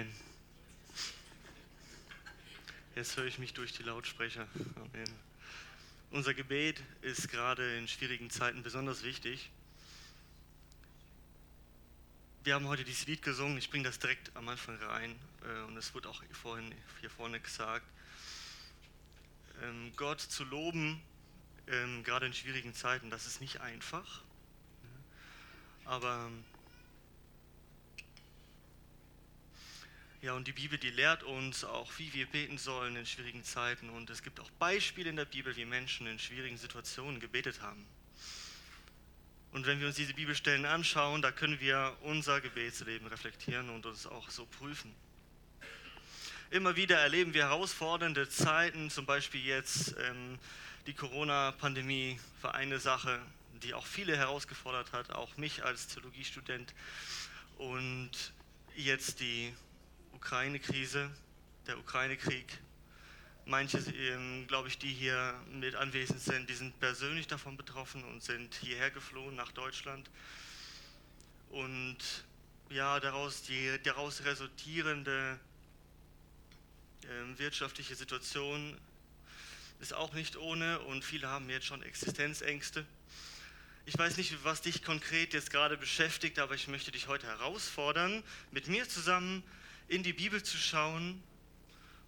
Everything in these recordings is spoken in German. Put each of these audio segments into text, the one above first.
Amen. Jetzt höre ich mich durch die Lautsprecher. Amen. Unser Gebet ist gerade in schwierigen Zeiten besonders wichtig. Wir haben heute dieses Lied gesungen, ich bringe das direkt am Anfang rein äh, und es wurde auch vorhin hier vorne gesagt. Ähm, Gott zu loben, ähm, gerade in schwierigen Zeiten, das ist nicht einfach. Aber ja, und die Bibel, die lehrt uns auch, wie wir beten sollen in schwierigen Zeiten. Und es gibt auch Beispiele in der Bibel, wie Menschen in schwierigen Situationen gebetet haben. Und wenn wir uns diese Bibelstellen anschauen, da können wir unser Gebetsleben reflektieren und uns auch so prüfen. Immer wieder erleben wir herausfordernde Zeiten, zum Beispiel jetzt ähm, die Corona-Pandemie war eine Sache, die auch viele herausgefordert hat, auch mich als Theologiestudent. Und jetzt die Ukraine-Krise, der Ukraine-Krieg. Manche, ähm, glaube ich, die hier mit anwesend sind, die sind persönlich davon betroffen und sind hierher geflohen nach Deutschland. Und ja, daraus die daraus resultierende äh, wirtschaftliche Situation ist auch nicht ohne und viele haben jetzt schon Existenzängste. Ich weiß nicht, was dich konkret jetzt gerade beschäftigt, aber ich möchte dich heute herausfordern, mit mir zusammen in die Bibel zu schauen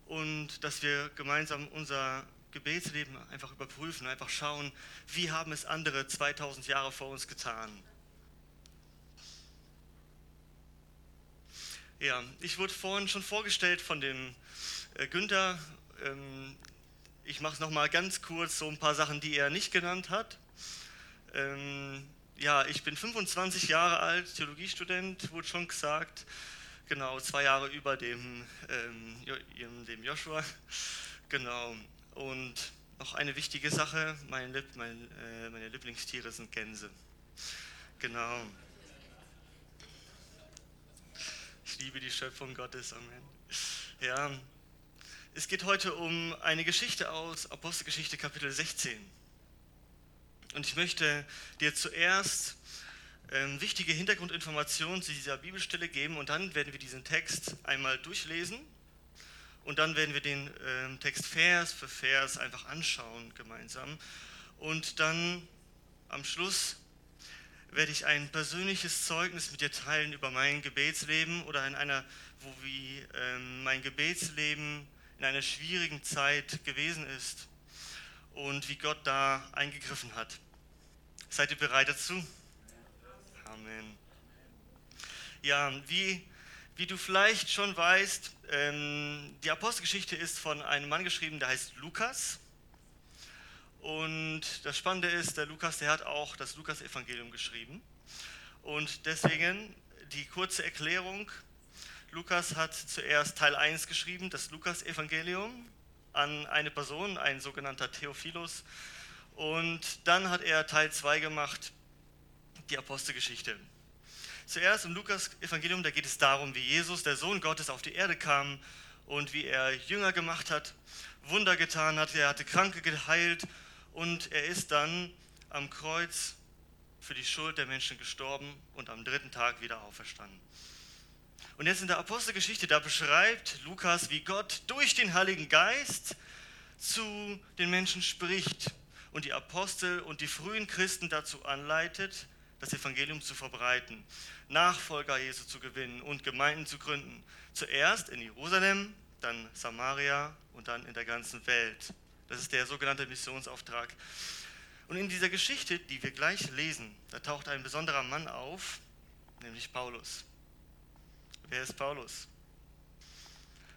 und dass wir gemeinsam unser Gebetsleben einfach überprüfen, einfach schauen, wie haben es andere 2000 Jahre vor uns getan. Ja, ich wurde vorhin schon vorgestellt von dem äh, Günther. Ähm, ich mache es nochmal ganz kurz, so ein paar Sachen, die er nicht genannt hat. Ähm, ja, ich bin 25 Jahre alt, Theologiestudent, wurde schon gesagt genau, zwei Jahre über dem, ähm, dem Joshua. Genau. Und noch eine wichtige Sache, mein, mein, äh, meine Lieblingstiere sind Gänse. Genau. Ich liebe die Schöpfung Gottes, Amen. Ja, es geht heute um eine Geschichte aus Apostelgeschichte Kapitel 16. Und ich möchte dir zuerst ähm, wichtige Hintergrundinformationen zu dieser Bibelstelle geben und dann werden wir diesen Text einmal durchlesen und dann werden wir den ähm, Text Vers für Vers einfach anschauen gemeinsam und dann am Schluss werde ich ein persönliches Zeugnis mit dir teilen über mein Gebetsleben oder in einer, wo wie ähm, mein Gebetsleben in einer schwierigen Zeit gewesen ist und wie Gott da eingegriffen hat. Seid ihr bereit dazu? Amen. Ja, wie, wie du vielleicht schon weißt, ähm, die Apostelgeschichte ist von einem Mann geschrieben, der heißt Lukas. Und das Spannende ist, der Lukas, der hat auch das Lukas-Evangelium geschrieben. Und deswegen die kurze Erklärung. Lukas hat zuerst Teil 1 geschrieben, das Lukas-Evangelium, an eine Person, ein sogenannter Theophilus. Und dann hat er Teil 2 gemacht, die Apostelgeschichte. Zuerst im Lukas-Evangelium, da geht es darum, wie Jesus, der Sohn Gottes, auf die Erde kam und wie er Jünger gemacht hat, Wunder getan hat, er hatte Kranke geheilt und er ist dann am Kreuz für die Schuld der Menschen gestorben und am dritten Tag wieder auferstanden. Und jetzt in der Apostelgeschichte, da beschreibt Lukas, wie Gott durch den Heiligen Geist zu den Menschen spricht und die Apostel und die frühen Christen dazu anleitet, das Evangelium zu verbreiten, Nachfolger Jesu zu gewinnen und Gemeinden zu gründen. Zuerst in Jerusalem, dann Samaria und dann in der ganzen Welt. Das ist der sogenannte Missionsauftrag. Und in dieser Geschichte, die wir gleich lesen, da taucht ein besonderer Mann auf, nämlich Paulus. Wer ist Paulus?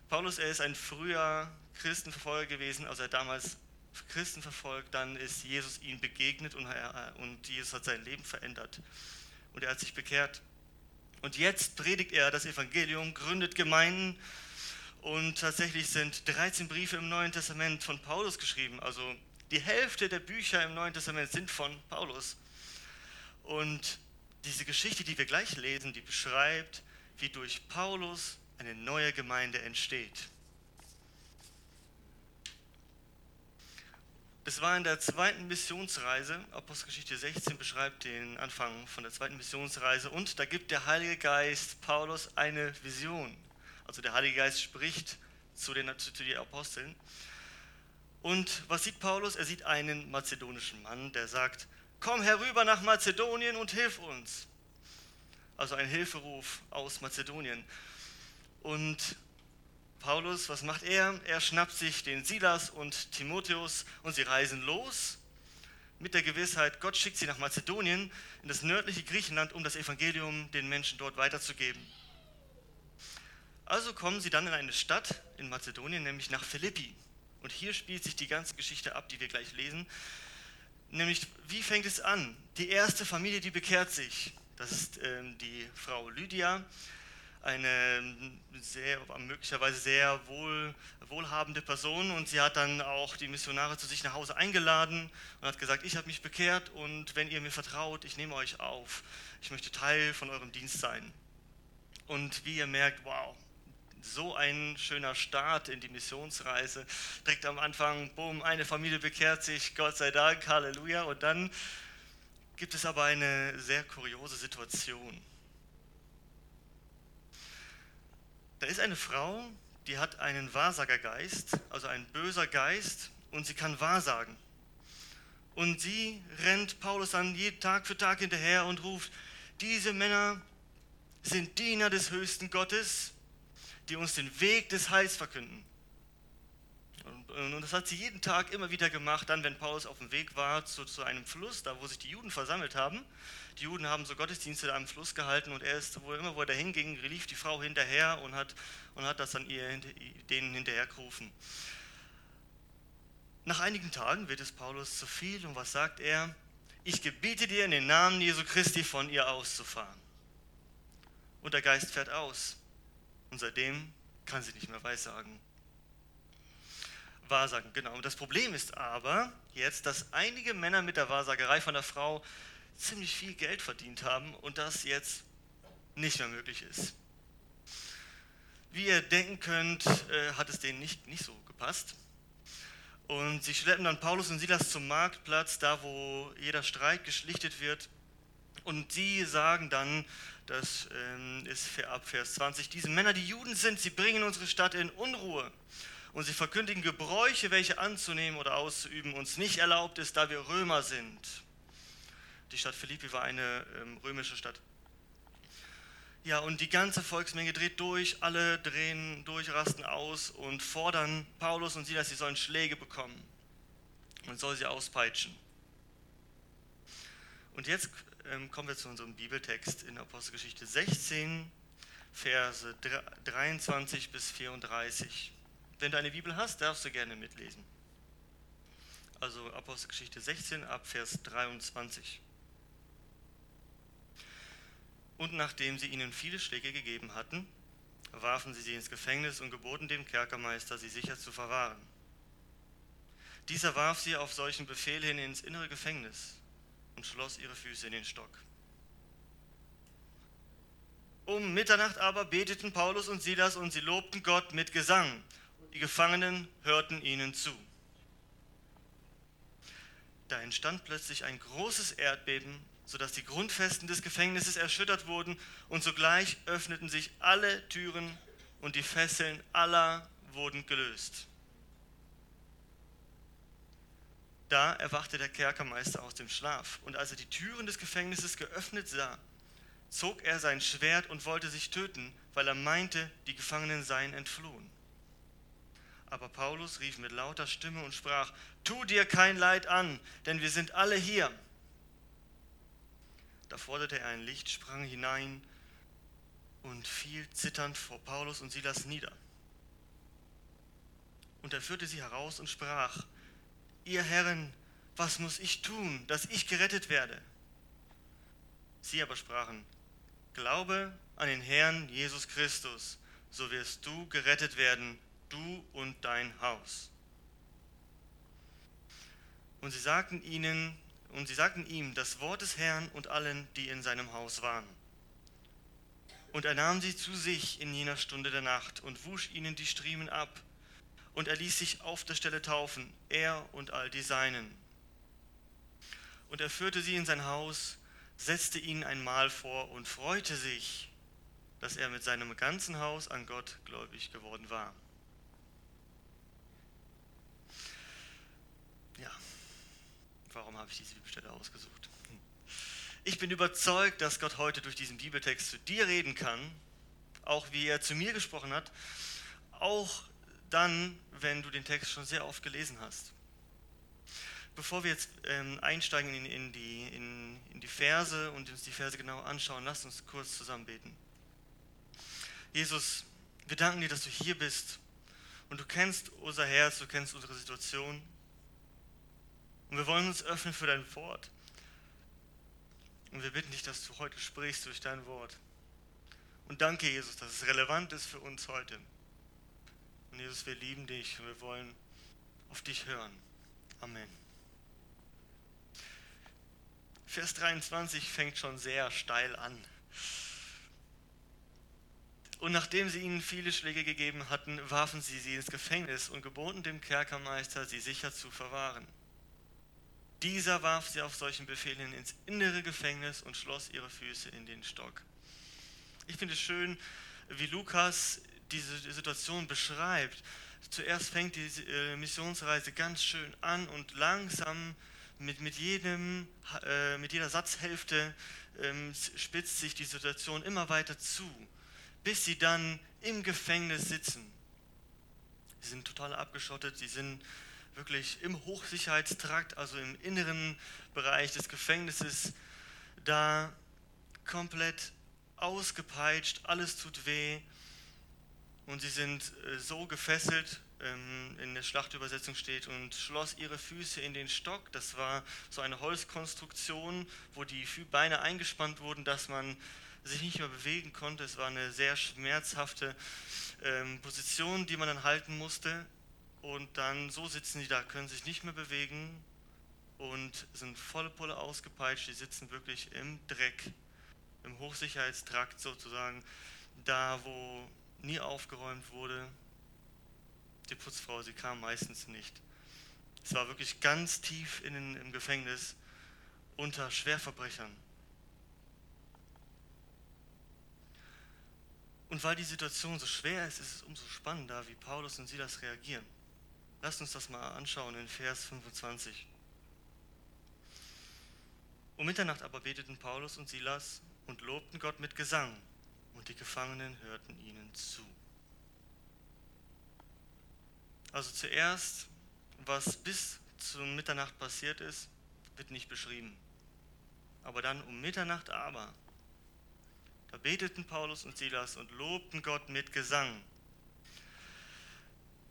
Paulus, er ist ein früher Christenverfolger gewesen, als er damals Christen verfolgt, dann ist Jesus ihm begegnet und, er, und Jesus hat sein Leben verändert und er hat sich bekehrt. Und jetzt predigt er das Evangelium, gründet Gemeinden und tatsächlich sind 13 Briefe im Neuen Testament von Paulus geschrieben. Also die Hälfte der Bücher im Neuen Testament sind von Paulus. Und diese Geschichte, die wir gleich lesen, die beschreibt, wie durch Paulus eine neue Gemeinde entsteht. Das war in der zweiten Missionsreise. Apostelgeschichte 16 beschreibt den Anfang von der zweiten Missionsreise. Und da gibt der Heilige Geist Paulus eine Vision. Also der Heilige Geist spricht zu den, zu, den Aposteln. Und was sieht Paulus? Er sieht einen mazedonischen Mann, der sagt, komm herüber nach Mazedonien und hilf uns. Also ein Hilferuf aus Mazedonien. Und Paulus, was macht er? Er schnappt sich den Silas und Timotheus und sie reisen los mit der Gewissheit, Gott schickt sie nach Mazedonien, in das nördliche Griechenland, um das Evangelium den Menschen dort weiterzugeben. Also kommen sie dann in eine Stadt in Mazedonien, nämlich nach Philippi. Und hier spielt sich die ganze Geschichte ab, die wir gleich lesen. Nämlich, wie fängt es an? Die erste Familie, die bekehrt sich. Das ist äh, die Frau Lydia, eine sehr, möglicherweise sehr wohl, wohlhabende Person und sie hat dann auch die Missionare zu sich nach Hause eingeladen und hat gesagt, ich habe mich bekehrt und wenn ihr mir vertraut, ich nehme euch auf. Ich möchte Teil von eurem Dienst sein. Und wie ihr merkt, wow, so ein schöner Start in die Missionsreise. Direkt am Anfang, boom, eine Familie bekehrt sich, Gott sei Dank, Halleluja. Und dann gibt es aber eine sehr kuriose Situation. Da ist eine Frau, die hat einen Wahrsagergeist, also ein böser Geist, und sie kann wahrsagen. Und sie rennt Paulus dann jeden Tag für Tag hinterher und ruft, diese Männer sind Diener des höchsten Gottes, die uns den Weg des Heils verkünden. Und das hat sie jeden Tag immer wieder gemacht, dann wenn Paulus auf dem Weg war zu, zu einem Fluss, da wo sich die Juden versammelt haben. Die Juden haben so Gottesdienste am Fluss gehalten und er ist, wo immer wo er dahin ging, lief die Frau hinterher und hat, und hat das dann ihr, denen hinterher gerufen. Nach einigen Tagen wird es Paulus zu viel und was sagt er? Ich gebiete dir in den Namen Jesu Christi von ihr auszufahren. Und der Geist fährt aus. Und seitdem kann sie nicht mehr weissagen. Wahrsagen, genau. Und das Problem ist aber jetzt, dass einige Männer mit der Wahrsagerei von der Frau ziemlich viel Geld verdient haben und das jetzt nicht mehr möglich ist. Wie ihr denken könnt, äh, hat es denen nicht, nicht so gepasst. Und sie schleppen dann Paulus und Silas zum Marktplatz, da wo jeder Streit geschlichtet wird. Und sie sagen dann, das ähm, ist ab Vers 20, diese Männer, die Juden sind, sie bringen unsere Stadt in Unruhe und sie verkündigen Gebräuche, welche anzunehmen oder auszuüben uns nicht erlaubt ist, da wir Römer sind. Die Stadt Philippi war eine ähm, römische Stadt. Ja, und die ganze Volksmenge dreht durch, alle drehen durch, rasten aus und fordern Paulus und Silas, sie sollen Schläge bekommen und soll sie auspeitschen. Und jetzt ähm, kommen wir zu unserem Bibeltext in Apostelgeschichte 16, Verse 23 bis 34. Wenn du eine Bibel hast, darfst du gerne mitlesen. Also Apostelgeschichte 16 ab Vers 23. Und nachdem sie ihnen viele Schläge gegeben hatten, warfen sie sie ins Gefängnis und geboten dem Kerkermeister, sie sicher zu verwahren. Dieser warf sie auf solchen Befehl hin ins innere Gefängnis und schloss ihre Füße in den Stock. Um Mitternacht aber beteten Paulus und Silas und sie lobten Gott mit Gesang die Gefangenen hörten ihnen zu. Da entstand plötzlich ein großes Erdbeben, sodass die Grundfesten des Gefängnisses erschüttert wurden und sogleich öffneten sich alle Türen und die Fesseln aller wurden gelöst. Da erwachte der Kerkermeister aus dem Schlaf und als er die Türen des Gefängnisses geöffnet sah, zog er sein Schwert und wollte sich töten, weil er meinte, die Gefangenen seien entflohen. Aber Paulus rief mit lauter Stimme und sprach, tu dir kein Leid an, denn wir sind alle hier. Da forderte er ein Licht, sprang hinein und fiel zitternd vor Paulus und Silas nieder. Und er führte sie heraus und sprach, ihr Herren, was muss ich tun, dass ich gerettet werde? Sie aber sprachen, glaube an den Herrn Jesus Christus, so wirst du gerettet werden du und dein Haus. Und sie sagten ihnen, und sie sagten ihm das Wort des Herrn und allen, die in seinem Haus waren. Und er nahm sie zu sich in jener Stunde der Nacht und wusch ihnen die Striemen ab. Und er ließ sich auf der Stelle taufen, er und all die Seinen. Und er führte sie in sein Haus, setzte ihnen ein Mahl vor und freute sich, dass er mit seinem ganzen Haus an Gott gläubig geworden war. Ja, warum habe ich diese Bibelstelle ausgesucht? Ich bin überzeugt, dass Gott heute durch diesen Bibeltext zu dir reden kann, auch wie er zu mir gesprochen hat, auch dann, wenn du den Text schon sehr oft gelesen hast. Bevor wir jetzt ähm, einsteigen in, die, in, in die Verse und uns die Verse genau anschauen, lasst uns kurz zusammen beten. Jesus, wir danken dir, dass du hier bist und du kennst unser Herz, du kennst unsere Situation. Und wir wollen uns öffnen für dein Wort. Und wir bitten dich, dass du heute sprichst durch dein Wort. Und danke, Jesus, dass es relevant ist für uns heute. Und Jesus, wir lieben dich und wir wollen auf dich hören. Amen. Vers 23 fängt schon sehr steil an. Und nachdem sie ihnen viele Schläge gegeben hatten, warfen sie sie ins Gefängnis und geboten dem Kerkermeister, sie sicher zu verwahren. Dieser warf sie auf solchen Befehlen ins innere Gefängnis und schloss ihre Füße in den Stock. Ich finde es schön, wie Lukas diese Situation beschreibt. Zuerst fängt die äh, Missionsreise ganz schön an und langsam mit, mit, jedem, äh, mit jeder Satzhälfte ähm, spitzt sich die Situation immer weiter zu, bis sie dann im Gefängnis sitzen. Sie sind total abgeschottet, sie sind wirklich im Hochsicherheitstrakt, also im inneren Bereich des Gefängnisses, da komplett ausgepeitscht, alles tut weh und sie sind äh, so gefesselt, ähm, in der Schlachtübersetzung steht, und schloss ihre Füße in den Stock. Das war so eine Holzkonstruktion, wo die Beine eingespannt wurden, dass man sich nicht mehr bewegen konnte. Es war eine sehr schmerzhafte ähm, Position, die man dann halten musste. Und dann so sitzen die da, können sich nicht mehr bewegen und sind volle Pulle ausgepeitscht. Die sitzen wirklich im Dreck, im Hochsicherheitstrakt sozusagen, da wo nie aufgeräumt wurde. Die Putzfrau, sie kam meistens nicht. Es war wirklich ganz tief in, im Gefängnis unter Schwerverbrechern. Und weil die Situation so schwer ist, ist es umso spannender, wie Paulus und Silas reagieren. Lasst uns das mal anschauen in Vers 25. Um Mitternacht aber beteten Paulus und Silas und lobten Gott mit Gesang und die Gefangenen hörten ihnen zu. Also zuerst, was bis zum Mitternacht passiert ist, wird nicht beschrieben. Aber dann um Mitternacht aber, da beteten Paulus und Silas und lobten Gott mit Gesang.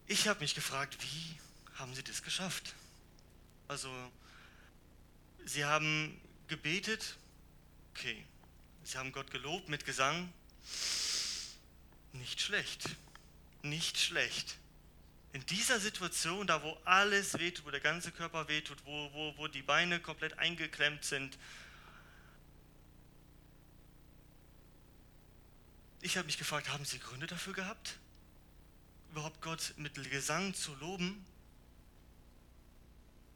Ich habe mich gefragt, wie haben sie das geschafft? Also, sie haben gebetet, okay, sie haben Gott gelobt mit Gesang, nicht schlecht, nicht schlecht. In dieser Situation, da wo alles wehtut, wo der ganze Körper wehtut, wo, wo, wo die Beine komplett eingeklemmt sind, ich habe mich gefragt, haben Sie Gründe dafür gehabt? Überhaupt Gott mit Gesang zu loben?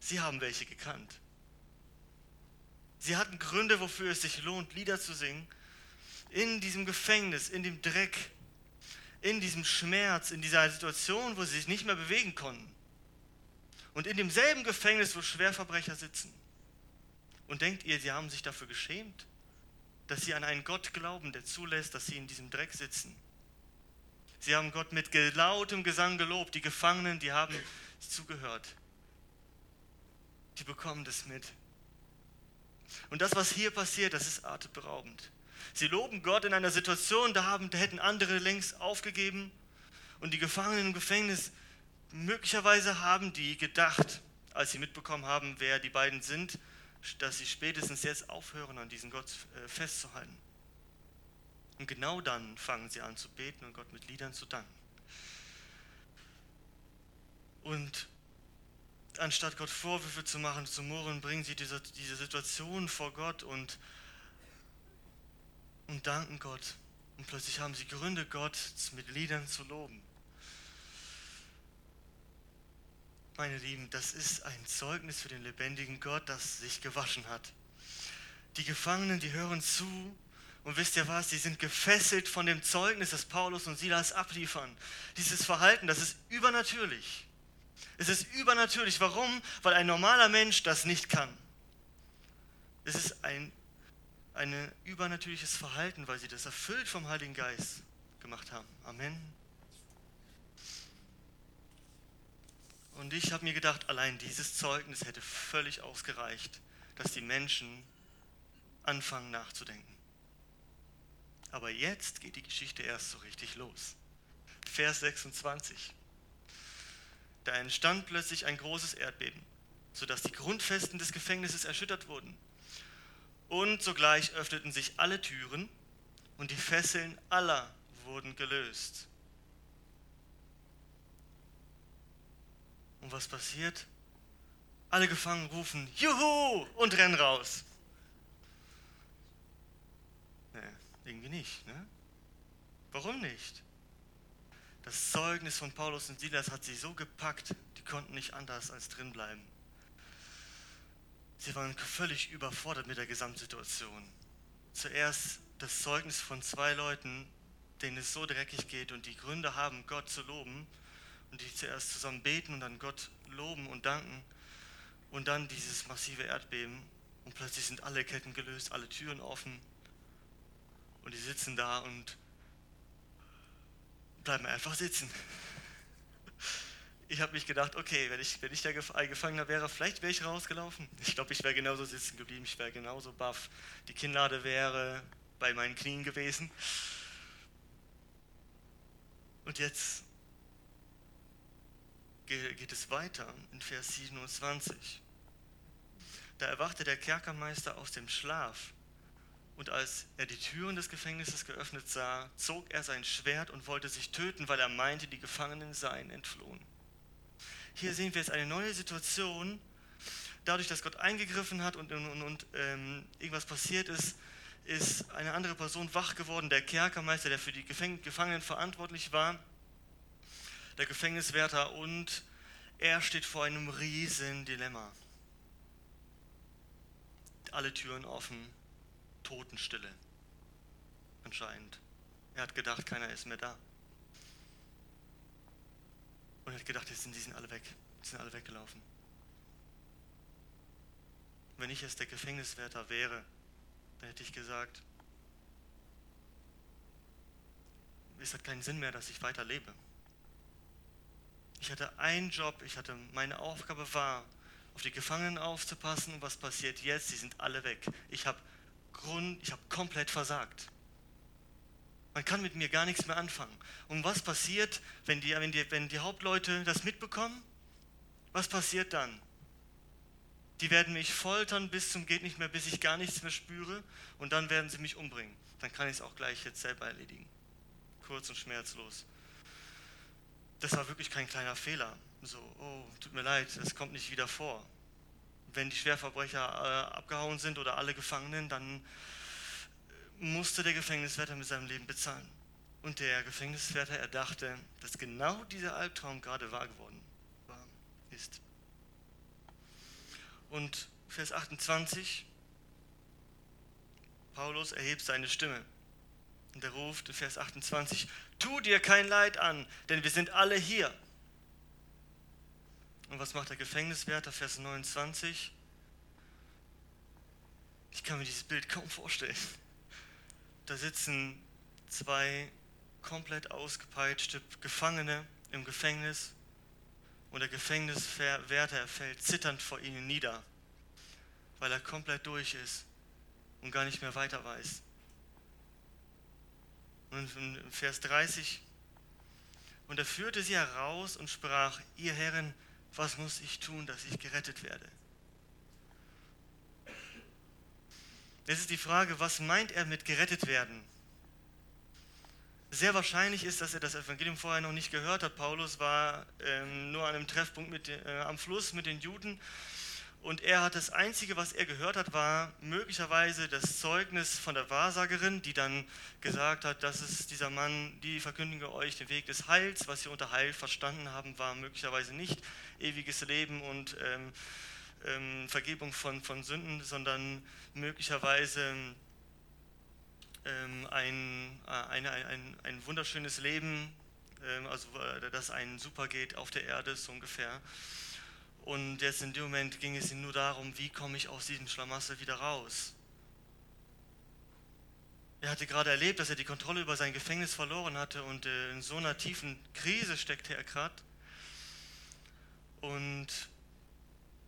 Sie haben welche gekannt. Sie hatten Gründe, wofür es sich lohnt, Lieder zu singen in diesem Gefängnis, in dem Dreck, in diesem Schmerz, in dieser Situation, wo sie sich nicht mehr bewegen konnten. Und in demselben Gefängnis, wo Schwerverbrecher sitzen. Und denkt ihr, sie haben sich dafür geschämt, dass sie an einen Gott glauben, der zulässt, dass sie in diesem Dreck sitzen? Sie haben Gott mit lautem Gesang gelobt. Die Gefangenen, die haben zugehört. Die bekommen das mit. Und das, was hier passiert, das ist atemberaubend. Sie loben Gott in einer Situation, da, haben, da hätten andere längst aufgegeben. Und die Gefangenen im Gefängnis, möglicherweise haben die gedacht, als sie mitbekommen haben, wer die beiden sind, dass sie spätestens jetzt aufhören, an diesen Gott äh, festzuhalten. Und genau dann fangen sie an zu beten und Gott mit Liedern zu danken. Und anstatt Gott Vorwürfe zu machen, zu murren, bringen sie diese, diese Situation vor Gott und und danken Gott. Und plötzlich haben sie Gründe, Gott mit Liedern zu loben. Meine Lieben, das ist ein Zeugnis für den lebendigen Gott, das sich gewaschen hat. Die Gefangenen, die hören zu Und wisst ihr was? Sie sind gefesselt von dem Zeugnis, das Paulus und Silas abliefern. Dieses Verhalten, das ist übernatürlich. Es ist übernatürlich. Warum? Weil ein normaler Mensch das nicht kann. Es ist ein ein übernatürliches Verhalten, weil sie das erfüllt vom Heiligen Geist gemacht haben. Amen. Und ich habe mir gedacht, allein dieses Zeugnis hätte völlig ausgereicht, dass die Menschen anfangen nachzudenken. Aber jetzt geht die Geschichte erst so richtig los. Vers 26. Da entstand plötzlich ein großes Erdbeben, sodass die Grundfesten des Gefängnisses erschüttert wurden. Und sogleich öffneten sich alle Türen und die Fesseln aller wurden gelöst. Und was passiert? Alle Gefangenen rufen Juhu und rennen raus. Nee, irgendwie nicht. Ne? Warum nicht? Das Zeugnis von Paulus und Silas hat sie so gepackt, die konnten nicht anders als drinbleiben. Sie waren völlig überfordert mit der Gesamtsituation. Zuerst das Zeugnis von zwei Leuten, denen es so dreckig geht und die Gründe haben, Gott zu loben und die zuerst zusammen beten und dann Gott loben und danken und dann dieses massive Erdbeben und plötzlich sind alle Ketten gelöst, alle Türen offen und die sitzen da und bleiben einfach sitzen ich habe mich gedacht, okay, wenn ich, wenn ich der Gefangener wäre, vielleicht wäre ich rausgelaufen. Ich glaube, ich wäre genauso sitzen geblieben, ich wäre genauso baff. Die Kinnlade wäre bei meinen Knien gewesen. Und jetzt geht es weiter in Vers 27. Da erwachte der Kerkermeister aus dem Schlaf. Und als er die Türen des Gefängnisses geöffnet sah, zog er sein Schwert und wollte sich töten, weil er meinte, die Gefangenen seien entflohen. Hier sehen wir jetzt eine neue Situation. Dadurch, dass Gott eingegriffen hat und, und, und ähm, irgendwas passiert ist, ist eine andere Person wach geworden, der Kerkermeister, der für die Gefangenen verantwortlich war, der Gefängniswärter und er steht vor einem riesen Dilemma. Alle Türen offen, Totenstille. Anscheinend. Er hat gedacht, keiner ist mehr da und hat gedacht, jetzt sind die sind alle weg. Die sind alle weggelaufen. Wenn ich jetzt der Gefängniswärter wäre, dann hätte ich gesagt, es hat keinen Sinn mehr, dass ich weiterlebe. Ich hatte einen Job, ich hatte, meine Aufgabe war, auf die Gefangenen aufzupassen und was passiert jetzt? Sie sind alle weg. Ich habe Grund, ich habe komplett versagt. Man kann mit mir gar nichts mehr anfangen. Und was passiert, wenn die, wenn die, wenn die Hauptleute das mitbekommen? Was passiert dann? Die werden mich foltern bis zum geht nicht mehr, bis ich gar nichts mehr spüre und dann werden sie mich umbringen. Dann kann ich es auch gleich jetzt selber erledigen. Kurz und schmerzlos. Das war wirklich kein kleiner Fehler. So, oh, tut mir leid, es kommt nicht wieder vor. Wenn die Schwerverbrecher äh, abgehauen sind oder alle Gefangenen, dann musste der Gefängniswärter mit seinem Leben bezahlen. Und der Gefängniswärter erdachte, dass genau dieser Albtraum gerade wahr geworden war, ist. Und Vers 28, Paulus erhebt seine Stimme. Und er ruft in Vers 28, tu dir kein Leid an, denn wir sind alle hier. Und was macht der Gefängniswärter? Vers 29. Ich kann mir dieses Bild kaum vorstellen. Da sitzen zwei komplett ausgepeitschte Gefangene im Gefängnis und der Gefängniswärter fällt zitternd vor ihnen nieder, weil er komplett durch ist und gar nicht mehr weiter weiß. Und Vers 30, und er führte sie heraus und sprach, ihr Herren, was muss ich tun, dass ich gerettet werde? Jetzt ist die Frage, was meint er mit gerettet werden? Sehr wahrscheinlich ist, dass er das Evangelium vorher noch nicht gehört hat. Paulus war ähm, nur an einem Treffpunkt mit, äh, am Fluss mit den Juden und er hat das Einzige, was er gehört hat, war möglicherweise das Zeugnis von der Wahrsagerin, die dann gesagt hat, das ist dieser Mann, die verkündige euch den Weg des Heils. Was sie unter Heil verstanden haben, war möglicherweise nicht ewiges Leben und ähm, ähm, Vergebung von, von Sünden, sondern möglicherweise ähm, ein, äh, eine, ein, ein wunderschönes Leben, ähm, also äh, dass einen super geht auf der Erde, so ungefähr. Und jetzt in dem Moment ging es ihm nur darum, wie komme ich aus diesem Schlamassel wieder raus. Er hatte gerade erlebt, dass er die Kontrolle über sein Gefängnis verloren hatte und äh, in so einer tiefen Krise steckte er gerade. Und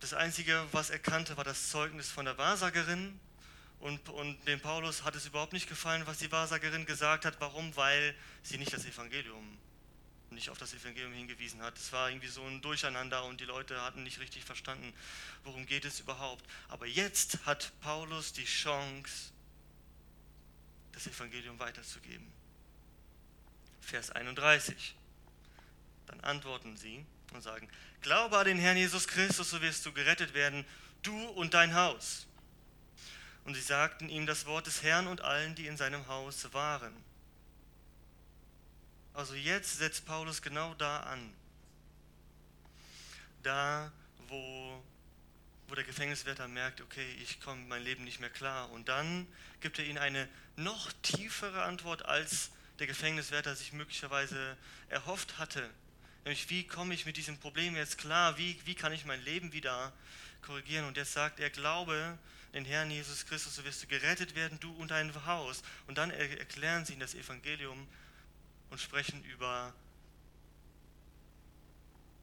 das Einzige, was er kannte, war das Zeugnis von der Wahrsagerin. Und, und dem Paulus hat es überhaupt nicht gefallen, was die Wahrsagerin gesagt hat. Warum? Weil sie nicht das Evangelium, nicht auf das Evangelium hingewiesen hat. Es war irgendwie so ein Durcheinander und die Leute hatten nicht richtig verstanden, worum geht es überhaupt. Aber jetzt hat Paulus die Chance, das Evangelium weiterzugeben. Vers 31. Dann antworten sie und sagen, glaube an den Herrn Jesus Christus, so wirst du gerettet werden, du und dein Haus. Und sie sagten ihm das Wort des Herrn und allen, die in seinem Haus waren. Also jetzt setzt Paulus genau da an. Da, wo, wo der Gefängniswärter merkt, okay, ich komme mein Leben nicht mehr klar. Und dann gibt er ihnen eine noch tiefere Antwort, als der Gefängniswärter sich möglicherweise erhofft hatte. Nämlich, wie komme ich mit diesem Problem jetzt klar? Wie, wie kann ich mein Leben wieder korrigieren? Und jetzt sagt er, glaube den Herrn Jesus Christus, so wirst du gerettet werden, du und dein Haus. Und dann erklären sie ihnen das Evangelium und sprechen über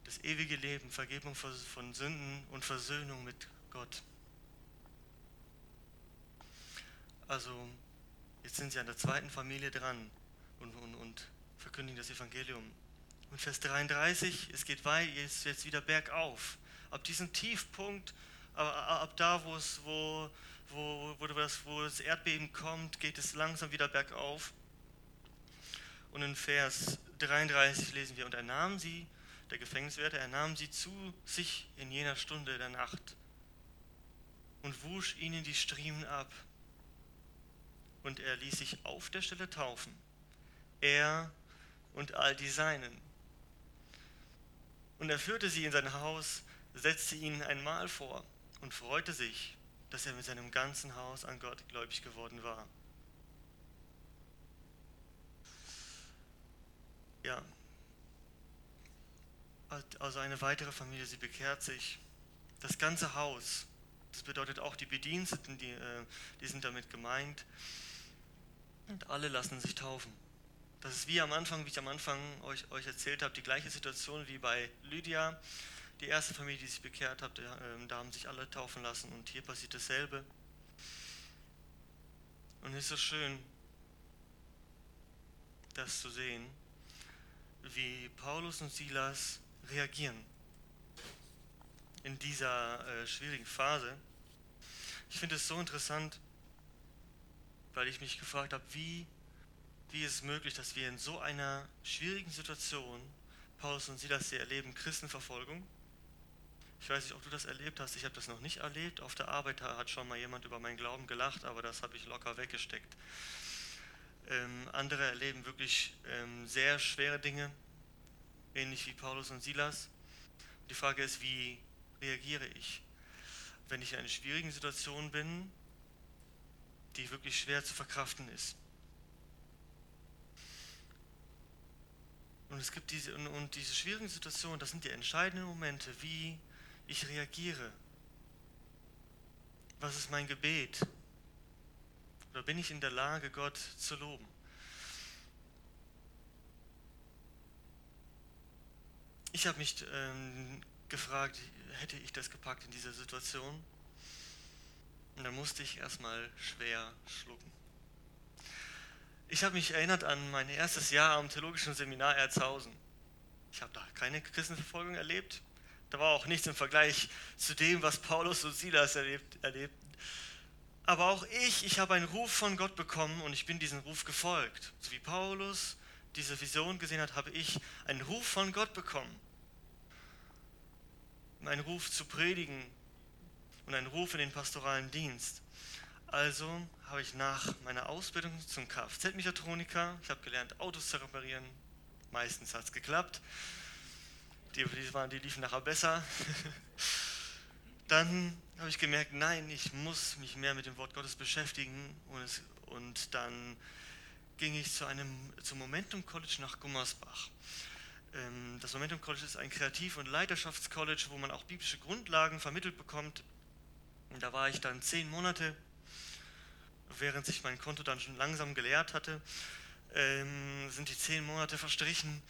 das ewige Leben, Vergebung von Sünden und Versöhnung mit Gott. Also, jetzt sind sie an der zweiten Familie dran und, und, und verkündigen das Evangelium. Und Vers 33, es geht weit, jetzt, jetzt wieder bergauf. Ab diesem Tiefpunkt, ab, ab da, wo, es, wo, wo, wo, das, wo das Erdbeben kommt, geht es langsam wieder bergauf. Und in Vers 33 lesen wir, und er nahm sie, der Gefängniswärter, er nahm sie zu sich in jener Stunde der Nacht und wusch ihnen die Striemen ab. Und er ließ sich auf der Stelle taufen, er und all die Seinen. Und er führte sie in sein Haus, setzte ihnen ein Mahl vor und freute sich, dass er mit seinem ganzen Haus an Gott gläubig geworden war. Ja, also eine weitere Familie, sie bekehrt sich. Das ganze Haus, das bedeutet auch die Bediensteten, die, äh, die sind damit gemeint. Und alle lassen sich taufen. Das ist wie am Anfang, wie ich am Anfang euch, euch erzählt habe, die gleiche Situation wie bei Lydia. Die erste Familie, die sich bekehrt hat, da haben sich alle taufen lassen und hier passiert dasselbe. Und es ist so schön, das zu sehen, wie Paulus und Silas reagieren in dieser äh, schwierigen Phase. Ich finde es so interessant, weil ich mich gefragt habe, wie wie ist es möglich, dass wir in so einer schwierigen Situation, Paulus und Silas, sie erleben Christenverfolgung? Ich weiß nicht, ob du das erlebt hast. Ich habe das noch nicht erlebt. Auf der Arbeit hat schon mal jemand über meinen Glauben gelacht, aber das habe ich locker weggesteckt. Ähm, andere erleben wirklich ähm, sehr schwere Dinge, ähnlich wie Paulus und Silas. Die Frage ist, wie reagiere ich, wenn ich in einer schwierigen Situation bin, die wirklich schwer zu verkraften ist? Und es gibt diese, und, und diese schwierigen Situationen, das sind die entscheidenden Momente, wie ich reagiere. Was ist mein Gebet? Oder bin ich in der Lage, Gott zu loben? Ich habe mich ähm, gefragt, hätte ich das gepackt in dieser Situation? Und da musste ich erstmal schwer schlucken. Ich habe mich erinnert an mein erstes Jahr am Theologischen Seminar Erzhausen. Ich habe da keine Christenverfolgung erlebt. Da war auch nichts im Vergleich zu dem, was Paulus und Silas erlebt, erlebten. Aber auch ich, ich habe einen Ruf von Gott bekommen und ich bin diesem Ruf gefolgt. So wie Paulus diese Vision gesehen hat, habe ich einen Ruf von Gott bekommen. Einen Ruf zu predigen und einen Ruf in den pastoralen Dienst. Also habe ich nach meiner Ausbildung zum Kfz-Mechatroniker, ich habe gelernt, Autos zu reparieren. Meistens hat es geklappt. Die, die, waren, die liefen nachher besser. Dann habe ich gemerkt, nein, ich muss mich mehr mit dem Wort Gottes beschäftigen und, es, Und dann ging ich zu einem, zum Momentum College nach Gummersbach. Ähm, das Momentum College ist ein Kreativ- und Leiterschaftscollege, wo man auch biblische Grundlagen vermittelt bekommt. Und da war ich dann zehn Monate, während sich mein Konto dann schon langsam geleert hatte, ähm, sind die zehn Monate verstrichen.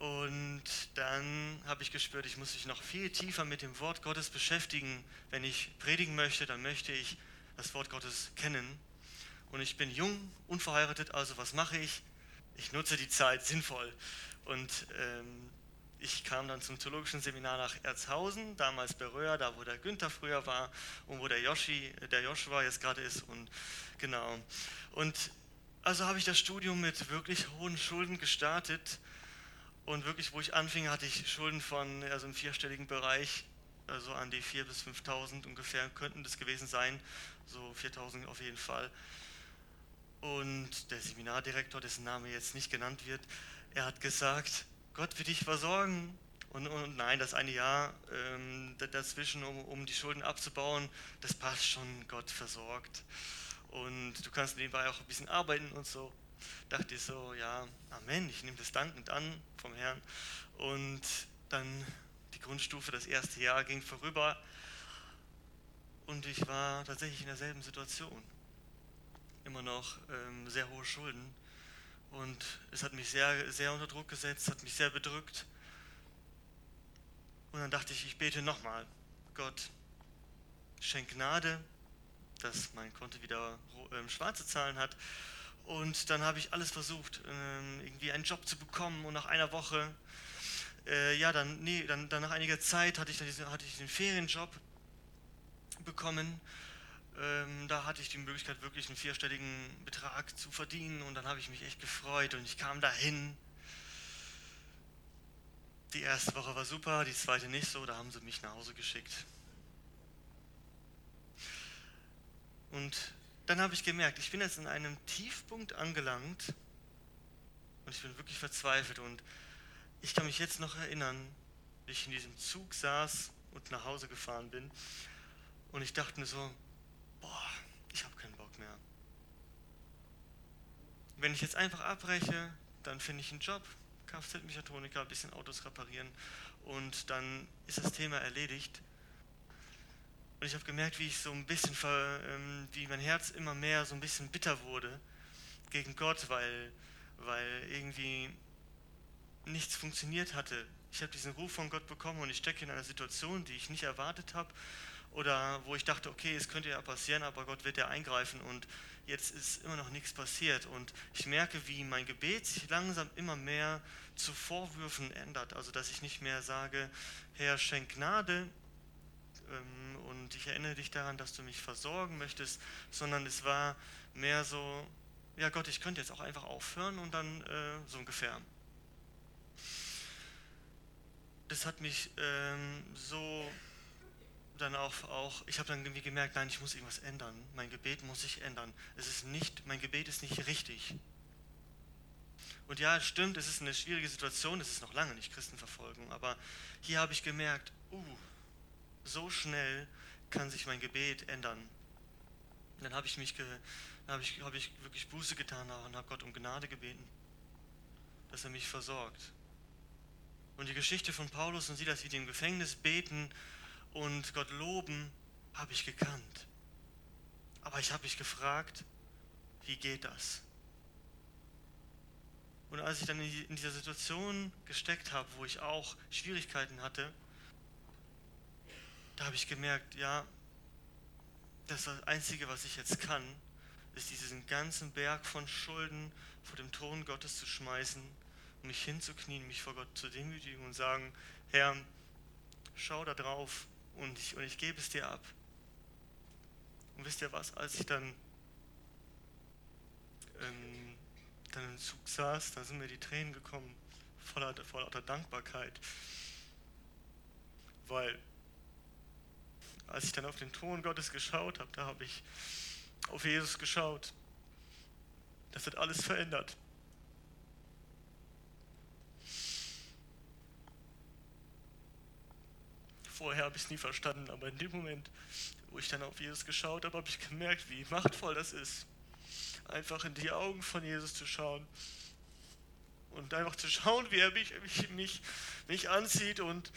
Und dann habe ich gespürt, ich muss mich noch viel tiefer mit dem Wort Gottes beschäftigen. Wenn ich predigen möchte, dann möchte ich das Wort Gottes kennen. Und ich bin jung, unverheiratet, also was mache ich? Ich nutze die Zeit sinnvoll. Und ähm, ich kam dann zum theologischen Seminar nach Erzhausen, damals Beröa, da wo der Günther früher war und wo der Yoshi, der Joshua jetzt gerade ist. Und genau. Und also habe ich das Studium mit wirklich hohen Schulden gestartet. Und wirklich, wo ich anfing, hatte ich Schulden von also im vierstelligen Bereich, also an die 4.000 bis 5.000 ungefähr könnten das gewesen sein, so 4.000 auf jeden Fall. Und der Seminardirektor, dessen Name jetzt nicht genannt wird, er hat gesagt, Gott wird dich versorgen. Und, und nein, das eine Jahr ähm, dazwischen, um, um die Schulden abzubauen, das passt schon, Gott versorgt. Und du kannst nebenbei auch ein bisschen arbeiten und so. Dachte ich so, ja, Amen, ich nehme das dankend an vom Herrn. Und dann die Grundstufe, das erste Jahr ging vorüber und ich war tatsächlich in derselben Situation. Immer noch ähm, sehr hohe Schulden. Und es hat mich sehr, sehr unter Druck gesetzt, hat mich sehr bedrückt. Und dann dachte ich, ich bete nochmal. Gott, schenk Gnade, dass mein Konto wieder ähm, schwarze Zahlen hat. Und dann habe ich alles versucht, ähm, irgendwie einen Job zu bekommen. Und nach einer Woche, äh, ja, dann, nee, dann, dann nach einiger Zeit hatte ich, diesen, hatte ich den Ferienjob bekommen. Ähm, da hatte ich die Möglichkeit, wirklich einen vierstelligen Betrag zu verdienen. Und dann habe ich mich echt gefreut und ich kam dahin. Die erste Woche war super, die zweite nicht so, da haben sie mich nach Hause geschickt. Und dann habe ich gemerkt, ich bin jetzt in einem Tiefpunkt angelangt und ich bin wirklich verzweifelt. Und ich kann mich jetzt noch erinnern, wie ich in diesem Zug saß und nach Hause gefahren bin. Und ich dachte mir so, boah, ich habe keinen Bock mehr. Wenn ich jetzt einfach abbreche, dann finde ich einen Job, Kfz-Mechatroniker, ein bisschen Autos reparieren und dann ist das Thema erledigt. Und ich habe gemerkt, wie ich so ein bisschen, ähm, wie mein Herz immer mehr so ein bisschen bitter wurde gegen Gott, weil, weil irgendwie nichts funktioniert hatte. Ich habe diesen Ruf von Gott bekommen und ich stecke in einer Situation, die ich nicht erwartet habe oder wo ich dachte, okay, es könnte ja passieren, aber Gott wird ja eingreifen und jetzt ist immer noch nichts passiert und ich merke, wie mein Gebet sich langsam immer mehr zu Vorwürfen ändert, also dass ich nicht mehr sage, Herr, schenk Gnade, und ich erinnere dich daran, dass du mich versorgen möchtest, sondern es war mehr so, ja Gott, ich könnte jetzt auch einfach aufhören und dann äh, so ungefähr. Das hat mich ähm, so dann auch, auch ich habe dann irgendwie gemerkt, nein, ich muss irgendwas ändern. Mein Gebet muss sich ändern. Es ist nicht, mein Gebet ist nicht richtig. Und ja, stimmt, es ist eine schwierige Situation, es ist noch lange nicht Christenverfolgung, aber hier habe ich gemerkt, uh, so schnell kann sich mein Gebet ändern. Dann habe ich mich, habe ich, habe ich wirklich Buße getan und habe Gott um Gnade gebeten, dass er mich versorgt. Und die Geschichte von Paulus und Silas, wie die im Gefängnis beten und Gott loben, habe ich gekannt. Aber ich habe mich gefragt, wie geht das? Und als ich dann in dieser Situation gesteckt habe, wo ich auch Schwierigkeiten hatte, da habe ich gemerkt, ja, das, Einzige, was ich jetzt kann, ist diesen ganzen Berg von Schulden vor dem Thron Gottes zu schmeißen, mich hinzuknien, mich vor Gott zu demütigen und sagen, Herr, schau da drauf und ich, und ich gebe es dir ab. Und wisst ihr was, als ich dann, ähm, dann im Zug saß, da sind mir die Tränen gekommen, voller, voller Dankbarkeit, weil als ich dann auf den Thron Gottes geschaut habe, da habe ich auf Jesus geschaut. Das hat alles verändert. Vorher habe ich es nie verstanden, aber in dem Moment, wo ich dann auf Jesus geschaut habe, habe ich gemerkt, wie machtvoll das ist. einfach in die Augen von Jesus zu schauen und einfach zu schauen, wie er mich, mich, mich, anzieht und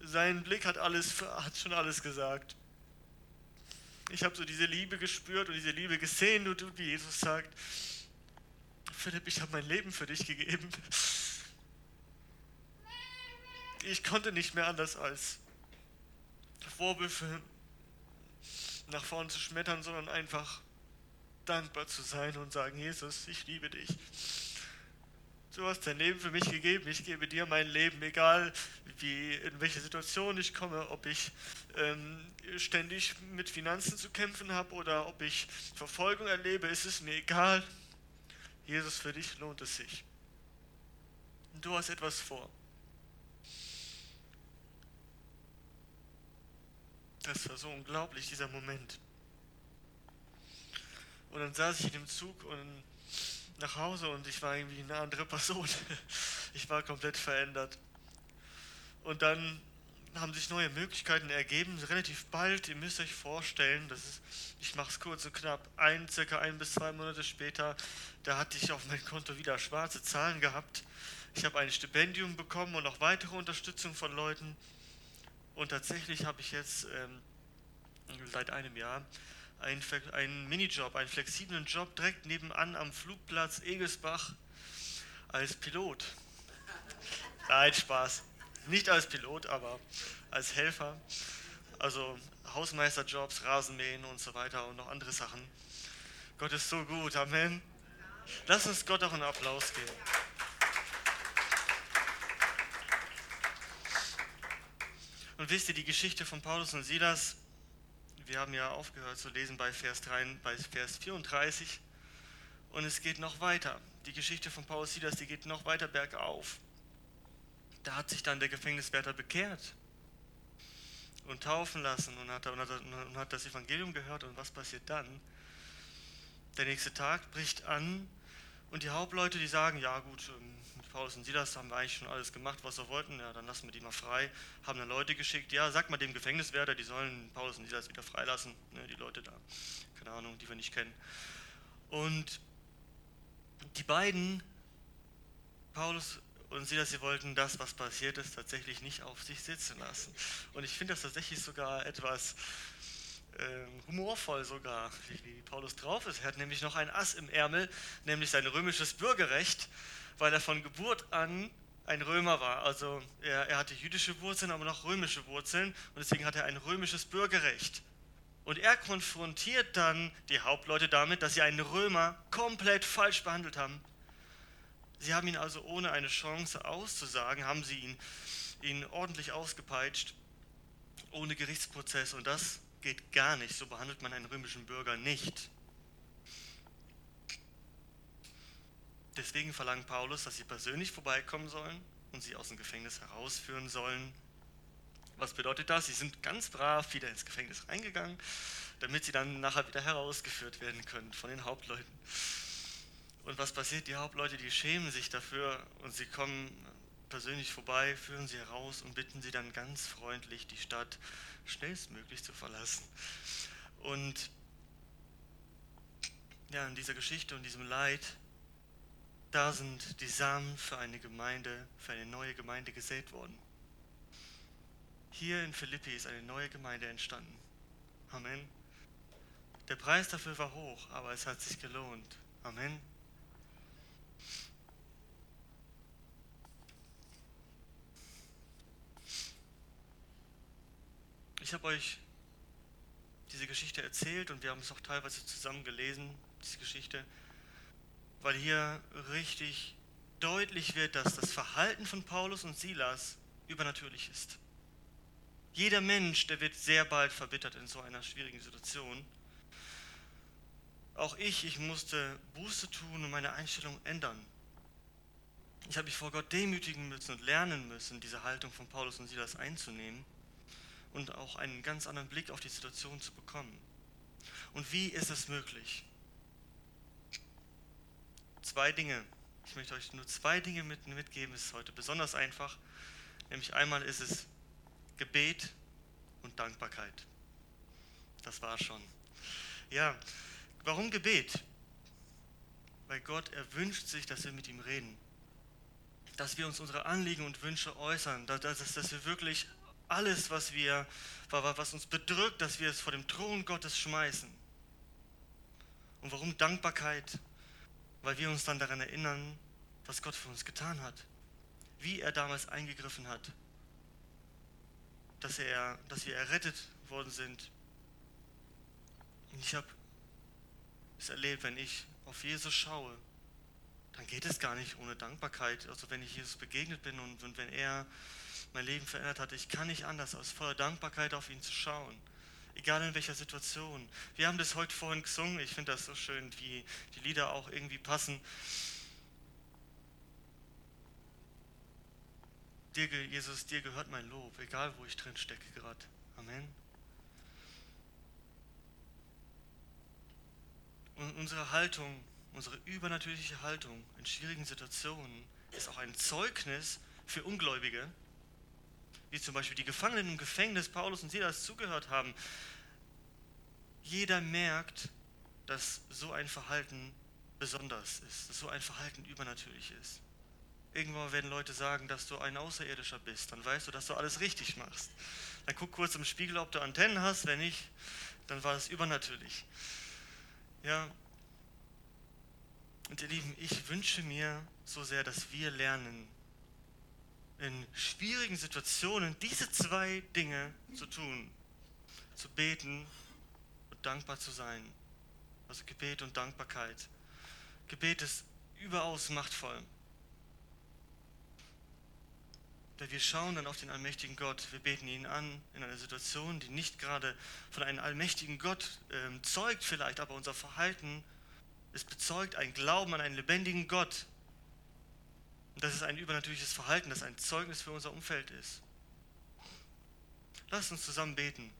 sein Blick hat, alles, hat schon alles gesagt. Ich habe so diese Liebe gespürt und diese Liebe gesehen und wie Jesus sagt, Philipp, ich habe mein Leben für dich gegeben. Ich konnte nicht mehr anders als Vorwürfe nach vorne zu schmettern, sondern einfach dankbar zu sein und sagen, Jesus, ich liebe dich. Du hast dein Leben für mich gegeben, ich gebe dir mein Leben, egal wie, in welche Situation ich komme, ob ich ähm, ständig mit Finanzen zu kämpfen habe oder ob ich Verfolgung erlebe, ist es mir egal. Jesus, für dich lohnt es sich. Du hast etwas vor. Das war so unglaublich, dieser Moment. Und dann saß ich in dem Zug und nach Hause und ich war irgendwie eine andere Person. Ich war komplett verändert. Und dann haben sich neue Möglichkeiten ergeben, relativ bald. Ihr müsst euch vorstellen, das ist, ich mache es kurz und knapp, ein, circa ein bis zwei Monate später, da hatte ich auf meinem Konto wieder schwarze Zahlen gehabt. Ich habe ein Stipendium bekommen und noch weitere Unterstützung von Leuten. Und tatsächlich habe ich jetzt ähm, seit einem Jahr einen, einen Minijob, einen flexiblen Job direkt nebenan am Flugplatz Egelsbach als Pilot. Nein, Spaß. Nicht als Pilot, aber als Helfer. Also Hausmeisterjobs, Rasenmähen und so weiter und noch andere Sachen. Gott ist so gut, Amen. Lass uns Gott auch einen Applaus geben. Und wisst ihr, die Geschichte von Paulus und Silas wir haben ja aufgehört zu lesen bei Vers, 3, bei Vers 34 und es geht noch weiter. Die Geschichte von Paulus Silas, die geht noch weiter bergauf. Da hat sich dann der Gefängniswärter bekehrt und taufen lassen und hat, und, hat, und hat das Evangelium gehört. Und was passiert dann? Der nächste Tag bricht an und die Hauptleute, die sagen, ja gut, Paulus und Silas haben eigentlich schon alles gemacht, was sie wollten, ja, dann lassen wir die mal frei. Haben dann Leute geschickt, ja, sag mal dem Gefängniswärter, die sollen Paulus und Silas wieder freilassen, ne, die Leute da, keine Ahnung, die wir nicht kennen. Und die beiden, Paulus und Silas, sie wollten das, was passiert ist, tatsächlich nicht auf sich sitzen lassen. Und ich finde das tatsächlich sogar etwas äh, humorvoll sogar, wie Paulus drauf ist. Er hat nämlich noch ein Ass im Ärmel, nämlich sein römisches Bürgerrecht weil er von Geburt an ein Römer war. Also er, er hatte jüdische Wurzeln, aber noch römische Wurzeln und deswegen hat er ein römisches Bürgerrecht. Und er konfrontiert dann die Hauptleute damit, dass sie einen Römer komplett falsch behandelt haben. Sie haben ihn also ohne eine Chance auszusagen, haben sie ihn, ihn ordentlich ausgepeitscht, ohne Gerichtsprozess. Und das geht gar nicht. So behandelt man einen römischen Bürger nicht. Deswegen verlangt Paulus, dass sie persönlich vorbeikommen sollen und sie aus dem Gefängnis herausführen sollen. Was bedeutet das? Sie sind ganz brav wieder ins Gefängnis reingegangen, damit sie dann nachher wieder herausgeführt werden können von den Hauptleuten. Und was passiert? Die Hauptleute, die schämen sich dafür und sie kommen persönlich vorbei, führen sie heraus und bitten sie dann ganz freundlich, die Stadt schnellstmöglich zu verlassen. Und ja, in dieser Geschichte und diesem Leid da sind die Samen für eine Gemeinde, für eine neue Gemeinde gesät worden. Hier in Philippi ist eine neue Gemeinde entstanden. Amen. Der Preis dafür war hoch, aber es hat sich gelohnt. Amen. Ich habe euch diese Geschichte erzählt und wir haben es auch teilweise zusammen gelesen, diese Geschichte weil hier richtig deutlich wird, dass das Verhalten von Paulus und Silas übernatürlich ist. Jeder Mensch, der wird sehr bald verbittert in so einer schwierigen Situation. Auch ich, ich musste Buße tun und meine Einstellung ändern. Ich habe mich vor Gott demütigen müssen und lernen müssen, diese Haltung von Paulus und Silas einzunehmen und auch einen ganz anderen Blick auf die Situation zu bekommen. Und wie ist es möglich? Zwei Dinge. Ich möchte euch nur zwei Dinge mit, mitgeben. Es ist heute besonders einfach. Nämlich einmal ist es Gebet und Dankbarkeit. Das war schon. Ja, warum Gebet? Weil Gott, er wünscht sich, dass wir mit ihm reden. Dass wir uns unsere Anliegen und Wünsche äußern. Dass, dass, dass wir wirklich alles, was, wir, was uns bedrückt, dass wir es vor dem Thron Gottes schmeißen. Und warum Dankbarkeit? Weil wir uns dann daran erinnern, was Gott für uns getan hat. Wie er damals eingegriffen hat. Dass, er, dass wir errettet worden sind. Und ich habe es erlebt, wenn ich auf Jesus schaue, dann geht es gar nicht ohne Dankbarkeit. Also wenn ich Jesus begegnet bin und, und wenn er mein Leben verändert hat, ich kann nicht anders, als voller Dankbarkeit auf ihn zu schauen. Egal in welcher Situation. Wir haben das heute vorhin gesungen. Ich finde das so schön, wie die Lieder auch irgendwie passen. Dir, Jesus, dir gehört mein Lob, egal wo ich drin stecke gerade. Amen. Und unsere Haltung, unsere übernatürliche Haltung in schwierigen Situationen ist auch ein Zeugnis für Ungläubige, wie zum Beispiel die Gefangenen im Gefängnis Paulus und Silas zugehört haben. Jeder merkt, dass so ein Verhalten besonders ist, dass so ein Verhalten übernatürlich ist. Irgendwann werden Leute sagen, dass du ein Außerirdischer bist. Dann weißt du, dass du alles richtig machst. Dann guck kurz im Spiegel, ob du Antennen hast. Wenn nicht, dann war es übernatürlich. Ja. Und ihr Lieben, ich wünsche mir so sehr, dass wir lernen, in schwierigen Situationen diese zwei Dinge zu tun. Zu beten und dankbar zu sein. Also Gebet und Dankbarkeit. Gebet ist überaus machtvoll. Weil wir schauen dann auf den allmächtigen Gott, wir beten ihn an in einer Situation, die nicht gerade von einem allmächtigen Gott äh, zeugt vielleicht, aber unser Verhalten, es bezeugt ein Glauben an einen lebendigen Gott, und das ist ein übernatürliches Verhalten, das ein Zeugnis für unser Umfeld ist. Lasst uns zusammen beten.